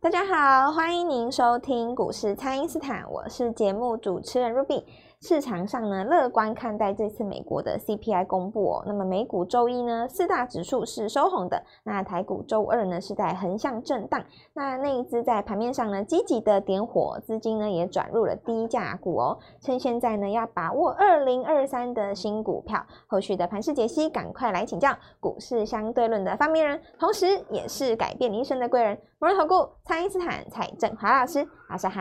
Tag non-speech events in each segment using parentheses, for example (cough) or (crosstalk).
大家好，欢迎您收听股市蔡因斯坦，我是节目主持人 Ruby。市场上呢，乐观看待这次美国的 CPI 公布哦。那么美股周一呢，四大指数是收红的。那台股周二呢，是在横向震荡。那内资在盘面上呢，积极的点火，资金呢也转入了低价股哦。趁现在呢，要把握二零二三的新股票。后续的盘势解析，赶快来请教股市相对论的发明人，同时也是改变你一生的贵人——摩尔投顾蔡因斯坦蔡正华老师。老师好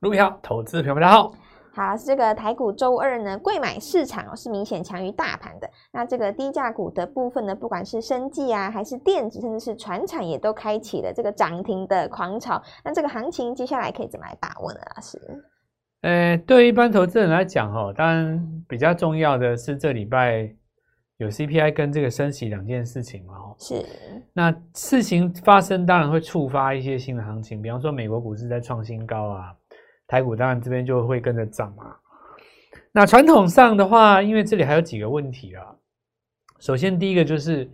，Ruby 好，投资朋友们好。好，这个台股周二呢，贵买市场哦是明显强于大盘的。那这个低价股的部分呢，不管是生技啊，还是电子，甚至是船产，也都开启了这个涨停的狂潮。那这个行情接下来可以怎么来把握呢？老师？呃，对一般投资人来讲，哈，当然比较重要的是这礼拜有 CPI 跟这个升息两件事情嘛，哈。是。那事情发生，当然会触发一些新的行情，比方说美国股市在创新高啊。台股当然这边就会跟着涨嘛。那传统上的话，因为这里还有几个问题啊。首先第一个就是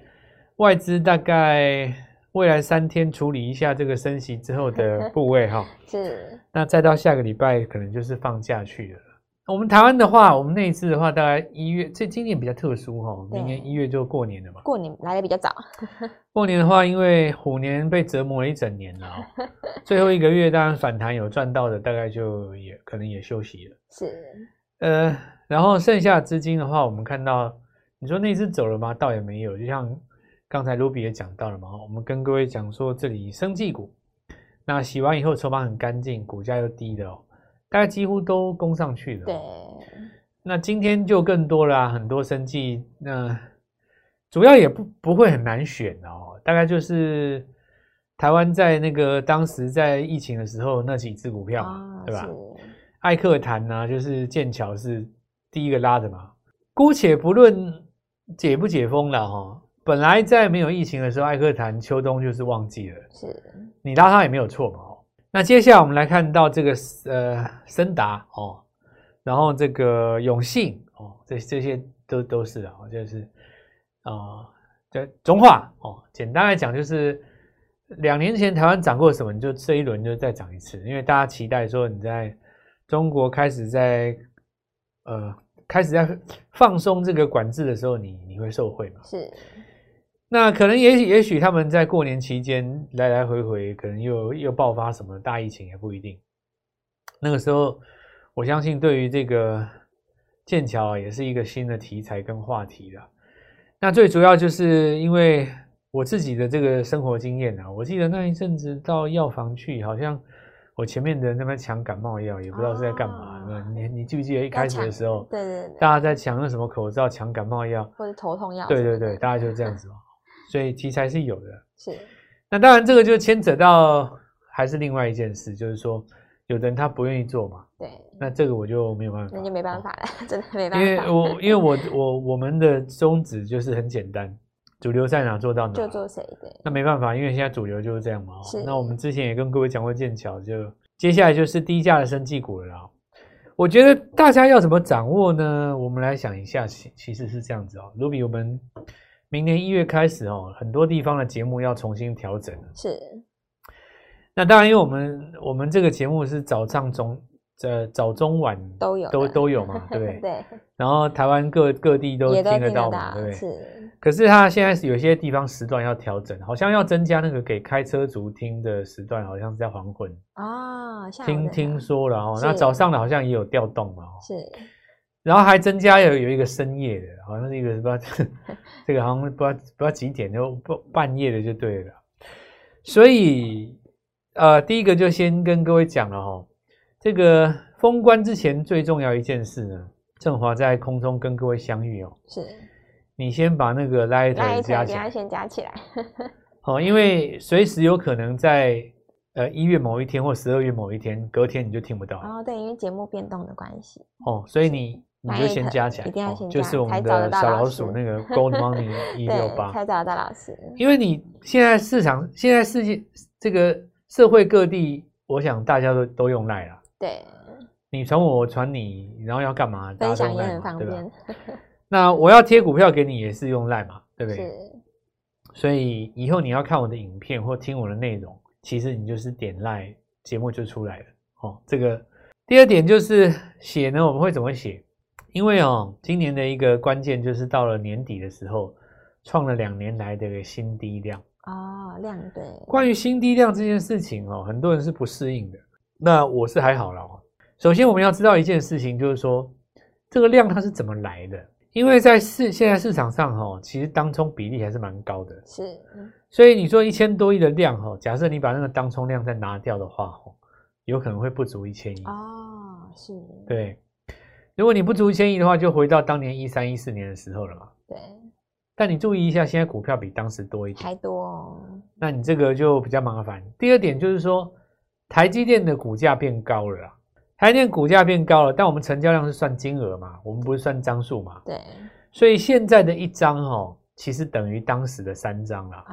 外资大概未来三天处理一下这个升息之后的部位哈。(laughs) 是。那再到下个礼拜可能就是放假去了。我们台湾的话，我们内资的话，大概一月，这今年比较特殊哈，明年一月就过年了嘛。过年来的比较早。(laughs) 过年的话，因为虎年被折磨了一整年了，(laughs) 最后一个月当然反弹有赚到的，大概就也可能也休息了。是。呃，然后剩下的资金的话，我们看到，你说那次走了吗？倒也没有，就像刚才 Ruby 也讲到了嘛，我们跟各位讲说，这里生技股，那洗完以后筹码很干净，股价又低的哦。大概几乎都攻上去了。对，那今天就更多了，很多生计。那主要也不不会很难选哦。大概就是台湾在那个当时在疫情的时候那几只股票嘛，对吧？艾克坦啊，就是剑桥是第一个拉的嘛。姑且不论解不解封了哈，本来在没有疫情的时候，艾克坦秋冬就是旺季了。是，你拉它也没有错嘛。那接下来我们来看到这个呃森达哦，然后这个永信哦，这这些都都是啊，就是啊，这、中化哦，简单来讲就是两年前台湾涨过什么，你就这一轮就再涨一次，因为大家期待说你在中国开始在呃开始在放松这个管制的时候你，你你会受惠嘛？是。那可能也许也许他们在过年期间来来回回，可能又又爆发什么大疫情也不一定。那个时候，我相信对于这个剑桥也是一个新的题材跟话题了。那最主要就是因为我自己的这个生活经验啊，我记得那一阵子到药房去，好像我前面的那边抢感冒药，也不知道是在干嘛。哦、你你记不记得一开始的时候，对对对，大家在抢那什么口罩、抢感冒药或者头痛药？对对对，大概就是这样子嘛。所以题材是有的，是。那当然，这个就牵扯到还是另外一件事，就是说，有的人他不愿意做嘛。对。那这个我就没有办法。那就没办法了，(laughs) 真的没办法。因为我因为我我我们的宗旨就是很简单，主流在哪做到哪，就做谁。对。那没办法，因为现在主流就是这样嘛。是。那我们之前也跟各位讲过剑桥，就接下来就是低价的生技股了啦。我觉得大家要怎么掌握呢？我们来想一下，其其实是这样子哦，Ruby 我们。明年一月开始哦，很多地方的节目要重新调整。是，那当然，因为我们我们这个节目是早上中呃早中晚都有都都有嘛，(laughs) 对不对？对。然后台湾各各地都听得到嘛，对不对？是。可是它现在是有些地方时段要调整，好像要增加那个给开车族听的时段，好像是在黄昏啊。听听说了哦，那早上的好像也有调动嘛。是。然后还增加有有一个深夜的，好像是一个不知道 (laughs) 这个好像不知道不知道几点就不半夜的就对了。所以呃，第一个就先跟各位讲了哈，这个封关之前最重要一件事呢，正华在空中跟各位相遇哦。是，你先把那个 Light 加起来，先加起来。(laughs) 好，因为随时有可能在呃一月某一天或十二月某一天，隔天你就听不到了。哦，对，因为节目变动的关系。哦，所以你。你就先加起来，一定要先加，就是我们的小老鼠那个 Gold Money (laughs) 一六八，才找得到老师。因为你现在市场，现在世界这个社会各地，我想大家都都用赖了。对，你传我，我传你，然后要干嘛？分享也很方便，对？那我要贴股票给你，也是用赖嘛，对不对？是。所以以后你要看我的影片或听我的内容，其实你就是点赖节目就出来了哦。这个第二点就是写呢，我们会怎么写？因为哦，今年的一个关键就是到了年底的时候，创了两年来的一个新低量哦，量对。关于新低量这件事情哦，很多人是不适应的。那我是还好了哦。首先我们要知道一件事情，就是说这个量它是怎么来的？因为在市现在市场上哈，其实当冲比例还是蛮高的。是，所以你说一千多亿的量哈，假设你把那个当冲量再拿掉的话，有可能会不足一千亿。哦，是。对。如果你不足一千亿的话，就回到当年一三一四年的时候了嘛。对。但你注意一下，现在股票比当时多一点。还多哦。那你这个就比较麻烦。第二点就是说，台积电的股价变高了啦。台积电股价变高了，但我们成交量是算金额嘛，我们不是算张数嘛。对。所以现在的一张哦，其实等于当时的三张啦。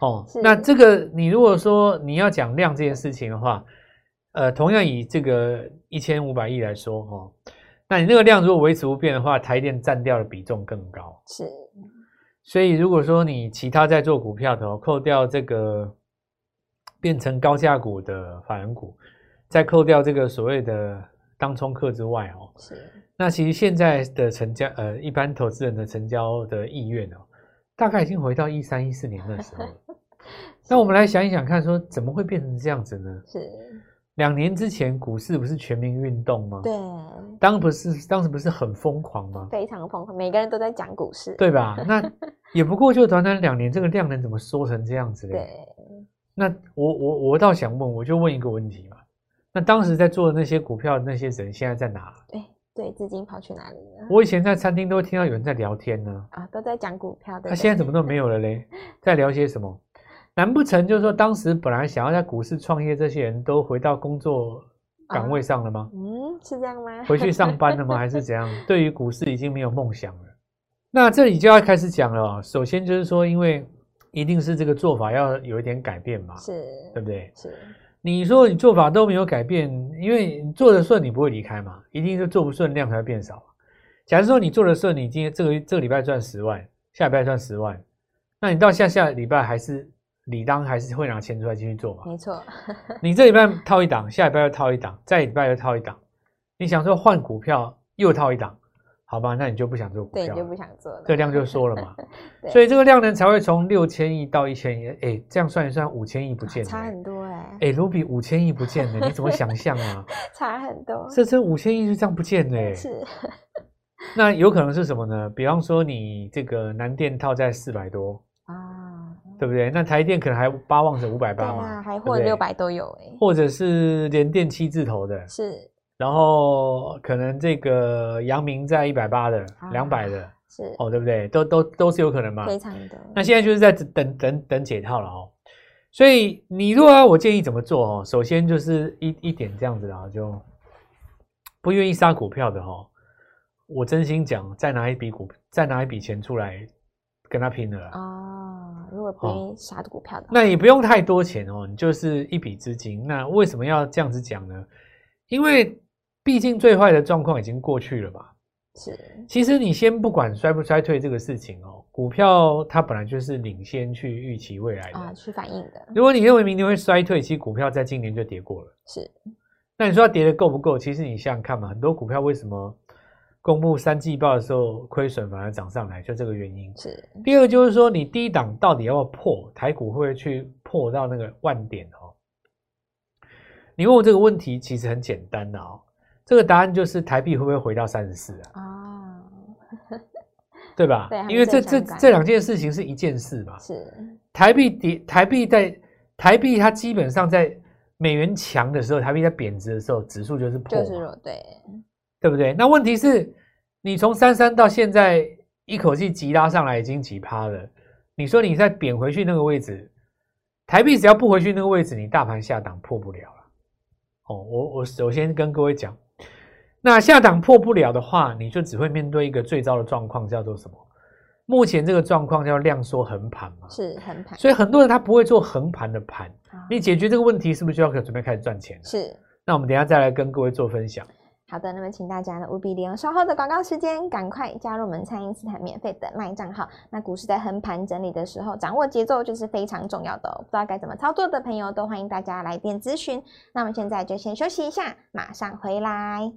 哦，(laughs) 那这个你如果说你要讲量这件事情的话。呃，同样以这个一千五百亿来说，哈、哦，那你那个量如果维持不变的话，台电占掉的比重更高。是，所以如果说你其他在做股票的，扣掉这个变成高价股的法人股，再扣掉这个所谓的当冲客之外，哦，是，那其实现在的成交，呃，一般投资人的成交的意愿哦，大概已经回到一三一四年的时候。(laughs) 那我们来想一想看，说怎么会变成这样子呢？是。两年之前，股市不是全民运动吗？对，当不是当时不是很疯狂吗？非常疯狂，每个人都在讲股市，对吧？(laughs) 那也不过就短短两年，这个量能怎么缩成这样子嘞？对，那我我我倒想问，我就问一个问题嘛。那当时在做的那些股票的那些人，现在在哪？对对，资金跑去哪里了？我以前在餐厅都会听到有人在聊天呢。啊，都在讲股票的。他现在怎么都没有了嘞？(laughs) 在聊些什么？难不成就是说，当时本来想要在股市创业这些人都回到工作岗位上了吗？嗯，是这样吗？回去上班了吗？还是怎样？对于股市已经没有梦想了。那这里就要开始讲了。首先就是说，因为一定是这个做法要有一点改变嘛，是，对不对？是。你说你做法都没有改变，因为你做得顺，你不会离开嘛，一定是做不顺，量才会变少。假如说你做得顺，你今天这个这个礼拜赚十万，下礼拜赚十万，那你到下下礼拜还是。理当还是会拿钱出来继续做嘛？没错，(laughs) 你这礼拜套一档，下礼拜又套一档，再礼拜又套一档。你想说换股票又套一档，好吧？那你就不想做股票，对，你就不想做了。这量就缩了嘛，(laughs) 所以这个量能才会从六千亿到一千亿。哎，这样算一算，五千亿不见了，差很多哎。哎，卢比五千亿不见了，你怎么想象啊？(laughs) 差很多，这这五千亿就这样不见了。是，那有可能是什么呢？比方说你这个南电套在四百多啊。对不对？那台电可能还巴望着五百八嘛，还或者六百都有哎，或者是联电七字头的，是，然后可能这个阳明在一百八的，两百的，是哦，对不对？都都都是有可能嘛，非常的。那现在就是在等等等解套了哦。所以你如果要我建议怎么做哦？首先就是一一点这样子啊，就不愿意杀股票的哦，我真心讲，再拿一笔股，再拿一笔钱出来跟他拼了啊。如果不愿意杀股票的，那也不用太多钱哦，你就是一笔资金。那为什么要这样子讲呢？因为毕竟最坏的状况已经过去了嘛。是，其实你先不管衰不衰退这个事情哦，股票它本来就是领先去预期未来的啊，去反映的。如果你认为明年会衰退，其实股票在今年就跌过了。是，那你说它跌的够不够？其实你想想看嘛，很多股票为什么？公布三季报的时候，亏损反而涨上来，就这个原因。是。第二就是说，你低档到底要不要破？台股会不会去破到那个万点哦？你问我这个问题，其实很简单的哦。这个答案就是台币会不会回到三十四啊？啊，对吧？(laughs) 对，因为这这这两件事情是一件事嘛。是。台币跌，台币在台币它基本上在美元强的时候，台币在贬值的时候，指数就是破。就是对。对不对？那问题是，你从三三到现在一口气急拉上来，已经几趴了。你说你再贬回去那个位置，台币只要不回去那个位置，你大盘下档破不了了。哦，我我首先跟各位讲，那下档破不了的话，你就只会面对一个最糟的状况，叫做什么？目前这个状况叫量缩横盘嘛，是横盘。所以很多人他不会做横盘的盘。你解决这个问题，是不是就要可准备开始赚钱？是。那我们等一下再来跟各位做分享。好的，那么请大家呢务必利用稍后的广告时间，赶快加入我们蔡因斯坦免费的卖账号。那股市在横盘整理的时候，掌握节奏就是非常重要的哦。不知道该怎么操作的朋友，都欢迎大家来电咨询。那我们现在就先休息一下，马上回来。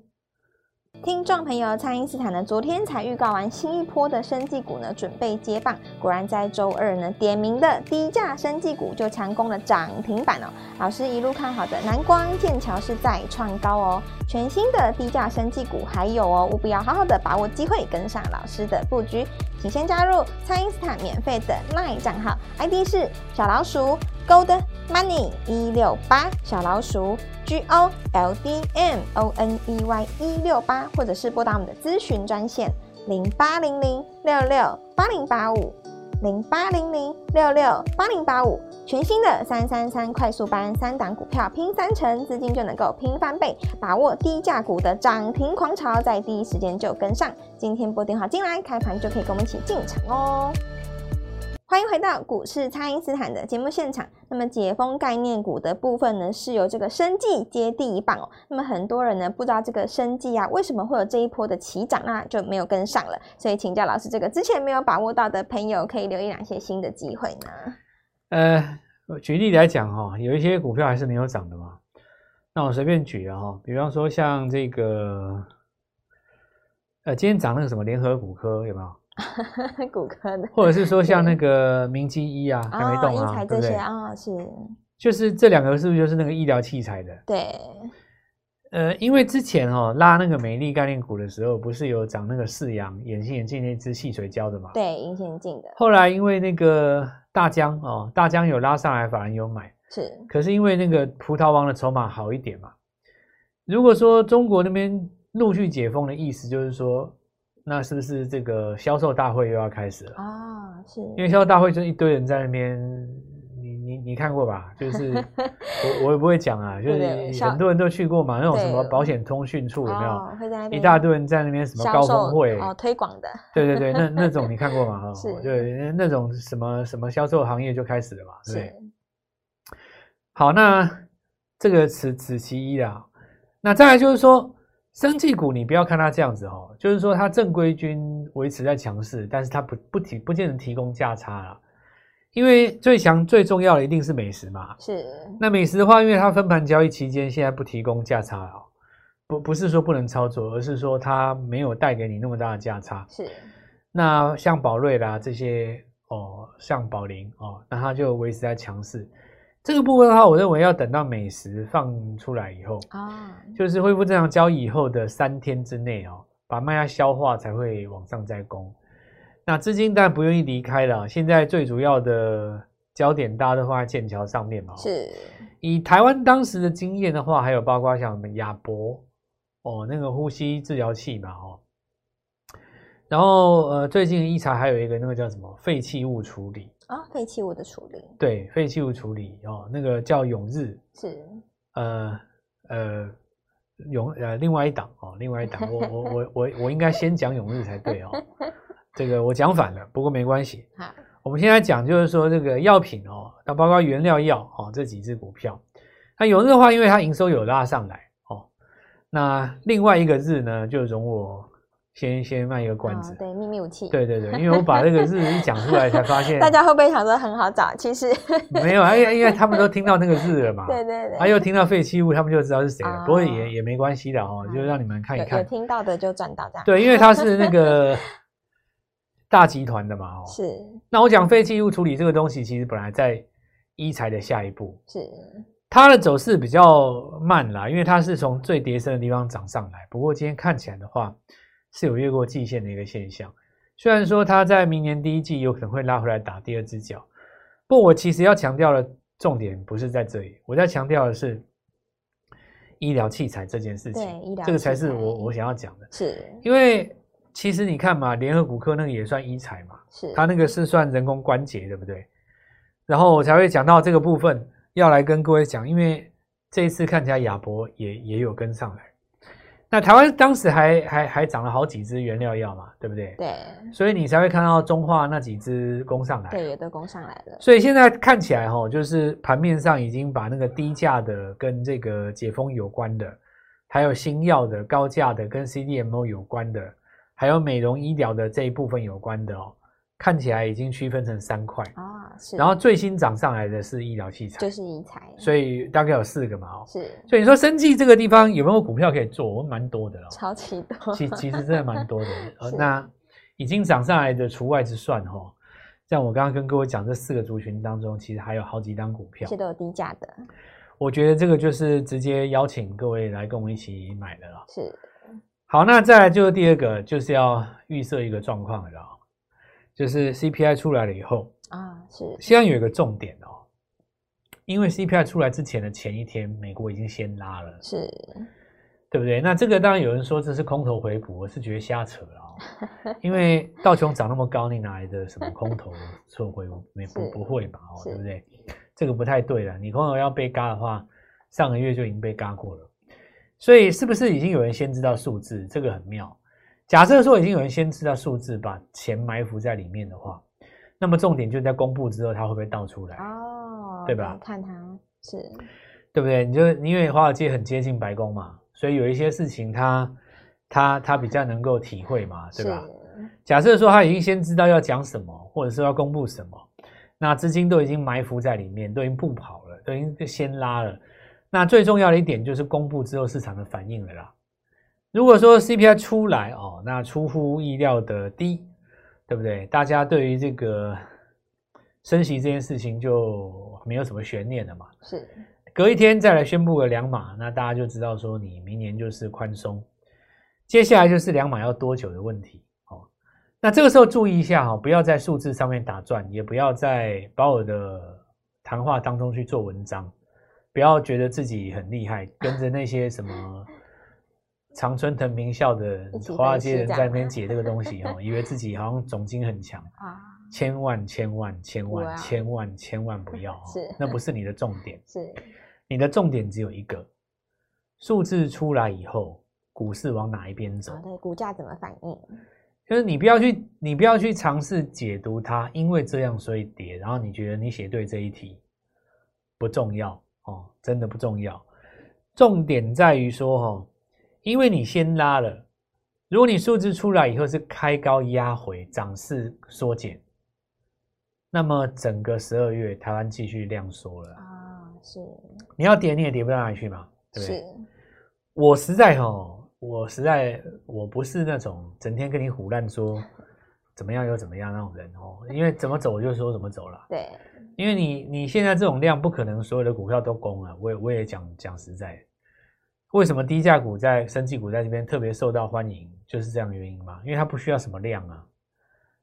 听众朋友，蔡因斯坦呢，昨天才预告完新一波的生技股呢，准备接棒。果然在周二呢，点名的低价生技股就强攻了涨停板哦。老师一路看好的南光、剑桥是再创高哦。全新的低价生技股还有哦，务必要好好的把握机会，跟上老师的布局。请先加入蔡因斯坦免费的 LINE 账号，ID 是小老鼠 Gold Money 一六八小老鼠。G O L D M O N E Y 一六八，或者是拨打我们的咨询专线零八零零六六八零八五零八零零六六八零八五。全新的三三三快速班，三档股票拼三成，资金就能够拼翻倍，把握低价股的涨停狂潮，在第一时间就跟上。今天拨电话进来，开盘就可以跟我们一起进场哦。欢迎回到股市，蔡因斯坦的节目现场。那么解封概念股的部分呢，是由这个生技接第一棒哦。那么很多人呢不知道这个生技啊，为什么会有这一波的起涨，那就没有跟上了。所以请教老师，这个之前没有把握到的朋友，可以留意哪些新的机会呢？呃，举例来讲哈，有一些股票还是没有涨的嘛。那我随便举啊哈，比方说像这个，呃，今天涨那个什么联合古科有没有？(laughs) 骨科的，或者是说像那个明基医啊，还没动啊，对不对？啊，是，就是这两个是不是就是那个医疗器材的？对，呃，因为之前哦拉那个美丽概念股的时候，不是有涨那个四阳隐形眼镜那支细水胶的嘛？对，隐形眼镜的。后来因为那个大疆哦，大疆有拉上来，反而有买，是。可是因为那个葡萄王的筹码好一点嘛，如果说中国那边陆续解封的意思，就是说。那是不是这个销售大会又要开始了啊？是，因为销售大会就一堆人在那边，你你你看过吧？就是 (laughs) 我我也不会讲啊，就是很多人都去过嘛，那种什么保险通讯处有没有？会在那边一大堆人在那边什么高峰会哦，推广的。对对对，那 (laughs) 那种你看过吗？是，对，那种什么什么销售行业就开始了嘛，对。好，那这个此此其一啦。那再来就是说。生技股，你不要看它这样子哦，就是说它正规军维持在强势，但是它不不提不见得提供价差了，因为最强最重要的一定是美食嘛。是。那美食的话，因为它分盘交易期间现在不提供价差哦，不不是说不能操作，而是说它没有带给你那么大的价差。是。那像宝瑞啦这些哦，像宝林哦，那它就维持在强势。这个部分的话，我认为要等到美食放出来以后啊，就是恢复正常交易以后的三天之内哦，把卖压消化才会往上再攻。那资金当然不愿意离开了，现在最主要的焦点大家都放在剑桥上面嘛。是。以台湾当时的经验的话，还有包括像什么亚博哦，那个呼吸治疗器嘛哦。然后呃，最近一查还有一个那个叫什么废弃物处理。啊、哦，废弃物的处理，对，废弃物处理哦，那个叫永日，是，呃呃永呃另外一档哦，另外一档，我我我我我应该先讲永日才对哦，(laughs) 这个我讲反了，不过没关系。好，我们现在讲就是说这个药品哦，那包括原料药哦这几只股票，那永日的话，因为它营收有拉上来哦，那另外一个日呢，就容我。先 (laughs) 先卖一个关子，哦，对，秘密武器，对对对，因为我把这个日子一讲出来，才发现 (laughs) 大家会不会想说很好找？其实 (laughs) 没有，因为因为他们都听到那个日了嘛，对对对，啊又听到废弃物，他们就知道是谁了。哦、不过也也没关系的哦，就让你们看一看，有，有听到的就赚到这样。对，因为他是那个大集团的嘛，哦，是。那我讲废弃物处理这个东西，其实本来在医材的下一步，是它的走势比较慢啦，因为它是从最跌深的地方涨上来。不过今天看起来的话。是有越过季线的一个现象，虽然说它在明年第一季有可能会拉回来打第二只脚，不过我其实要强调的重点不是在这里，我在强调的是医疗器材这件事情，对，医疗，这个才是我我想要讲的，是因为其实你看嘛，联合骨科那个也算医材嘛，是它那个是算人工关节，对不对？然后我才会讲到这个部分，要来跟各位讲，因为这一次看起来亚博也也有跟上来。那台湾当时还还还涨了好几支原料药嘛，对不对？对，所以你才会看到中化那几支攻上来，对，也都攻上来了。所以现在看起来哈，就是盘面上已经把那个低价的跟这个解封有关的，还有新药的高价的跟 CDMO 有关的，还有美容医疗的这一部分有关的哦，看起来已经区分成三块啊，是。然后最新涨上来的是医疗器材，就是医材，所以大概有四个嘛哦，是。所以你说生技这个地方有没有股票可以做？我蛮多的哦，超级多，其其实真的蛮多的。(laughs) 那已经涨上来的除外之算哈。像我刚刚跟各位讲，这四个族群当中，其实还有好几档股票，是都有低价的。我觉得这个就是直接邀请各位来跟我们一起买的了。是。好，那再来就是第二个，就是要预设一个状况了，就是 CPI 出来了以后啊，是。现在有一个重点哦，因为 CPI 出来之前的前一天，美国已经先拉了，是。对不对？那这个当然有人说这是空头回补，我是觉得瞎扯了哦。(laughs) 因为道琼涨那么高，你哪来的什么空头 (laughs) 撤回补？没不不会吧？哦，对不对？这个不太对了。你空头要被嘎的话，上个月就已经被嘎过了。所以是不是已经有人先知道数字？这个很妙。假设说已经有人先知道数字，把钱埋伏在里面的话，那么重点就在公布之后，它会不会倒出来？哦，对吧？看它是，对不对？你就因为华尔街很接近白宫嘛。所以有一些事情他，他他他比较能够体会嘛，对吧？假设说他已经先知道要讲什么，或者是要公布什么，那资金都已经埋伏在里面，都已经不跑了，都已经先拉了。那最重要的一点就是公布之后市场的反应了啦。如果说 CPI 出来哦，那出乎意料的低，对不对？大家对于这个升息这件事情就没有什么悬念了嘛。是。隔一天再来宣布个两码，那大家就知道说你明年就是宽松，接下来就是两码要多久的问题哦。那这个时候注意一下哈，不要在数字上面打转，也不要在保尔的谈话当中去做文章，不要觉得自己很厉害，跟着那些什么常春藤名校的华尔街人在那边解这个东西哦，(laughs) 以为自己好像总经很强啊。千万千万千万千万千万不要，是那不是你的重点，是。你的重点只有一个，数字出来以后，股市往哪一边走？对，股价怎么反应？就是你不要去，你不要去尝试解读它，因为这样所以跌，然后你觉得你写对这一题不重要哦，真的不重要。重点在于说哈，因为你先拉了，如果你数字出来以后是开高压回，涨势缩减，那么整个十二月台湾继续量缩了啊，是。你要跌你也跌不到哪里去嘛，对不对？是。我实在哈，我实在我不是那种整天跟你胡乱说怎么样又怎么样那种人哦，因为怎么走我就说怎么走了。对。因为你你现在这种量不可能所有的股票都攻了，我也我也讲讲实在，为什么低价股在生技股在这边特别受到欢迎，就是这样的原因嘛，因为它不需要什么量啊，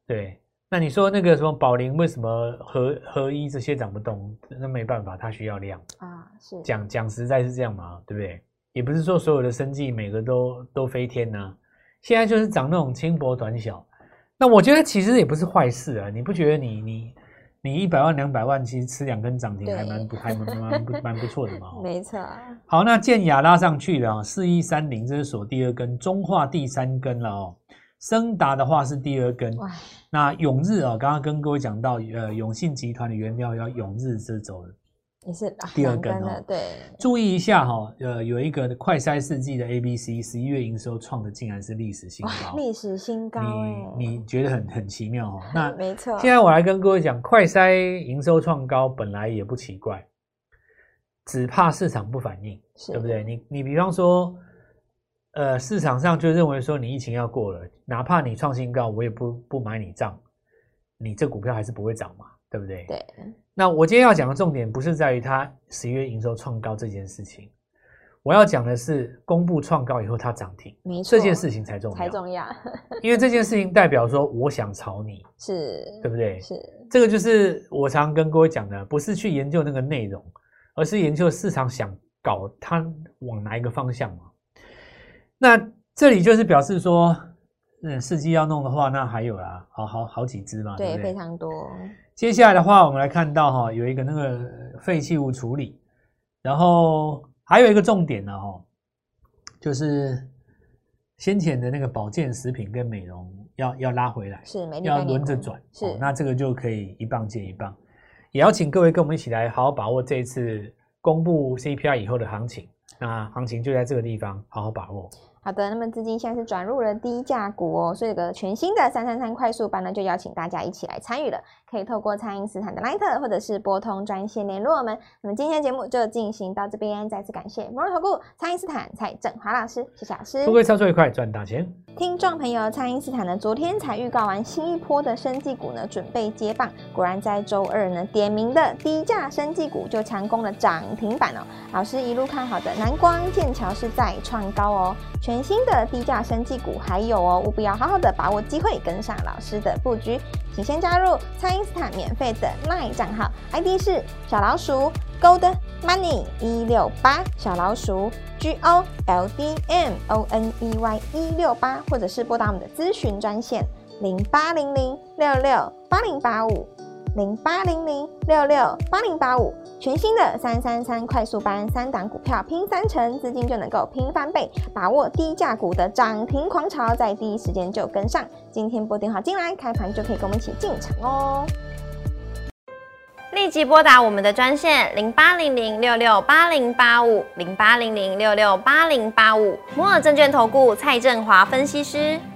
对。那你说那个什么宝林为什么合合一这些涨不动？那没办法，它需要量啊。是讲讲实在是这样嘛，对不对？也不是说所有的生计每个都都飞天呐、啊。现在就是涨那种轻薄短小。那我觉得其实也不是坏事啊。你不觉得你你你一百万两百万，其实吃两根涨停还蛮不还蛮蛮不蛮不错的嘛。(laughs) 没错。好，那建雅拉上去了啊，四一三零这是锁第二根，中化第三根了哦。升达的话是第二根，那永日啊，刚刚跟各位讲到，呃，永信集团的原料要永日这走的，也是第二根哦。对，注意一下哈，呃，有一个快筛试剂的 A B C，十一月营收创的竟然是历史新高，历史新高，你你觉得很很奇妙哦？(laughs) 那没错。现在我来跟各位讲，快筛营收创高本来也不奇怪，只怕市场不反应，对不对？你你比方说。呃，市场上就认为说你疫情要过了，哪怕你创新高，我也不不买你账，你这股票还是不会涨嘛，对不对？对。那我今天要讲的重点不是在于它十一月营收创高这件事情，我要讲的是公布创高以后它涨停，没错，这件事情才重要，才重要。因为这件事情代表说我想炒你，(laughs) 是对不对？是。这个就是我常跟各位讲的，不是去研究那个内容，而是研究市场想搞它往哪一个方向嘛。那这里就是表示说，嗯，四季要弄的话，那还有啦，好好好几只嘛，对，对？非常多。接下来的话，我们来看到哈，有一个那个废弃物处理，然后还有一个重点呢，哈，就是先前的那个保健食品跟美容要要拉回来，是，要轮着转，是，那这个就可以一棒接一棒，也要请各位跟我们一起来好好把握这一次公布 CPI 以后的行情。那行情就在这个地方，好好把握。好的，那么资金现在是转入了低价股哦，所以这个全新的三三三快速班呢，就邀请大家一起来参与了。可以透过蔡因斯坦的 LINE 或者是拨通专线联络我们。那么今天的节目就进行到这边，再次感谢摩尔投顾蔡因斯坦蔡振华老师，谢谢老师。各位操作愉快，赚大钱。听众朋友，蔡因斯坦呢，昨天才预告完新一波的生技股呢，准备接棒。果然在周二呢，点名的低价生技股就强攻了涨停板哦。老师一路看好的南光、剑桥是再创高哦。全新的低价生技股还有哦，务必要好好的把握机会，跟上老师的布局。请先加入蔡因斯坦免费的 LINE 账号，ID 是小老鼠 Gold Money 一六八，小老鼠 G O L D M O N E Y 一六八，或者是拨打我们的咨询专线零八零零六六八零八五。零八零零六六八零八五，全新的三三三快速班，三档股票拼三成，资金就能够拼翻倍，把握低价股的涨停狂潮，在第一时间就跟上。今天拨电话进来，开盘就可以跟我们一起进场哦。立即拨打我们的专线零八零零六六八零八五零八零零六六八零八五，摩尔证券投顾蔡振华分析师。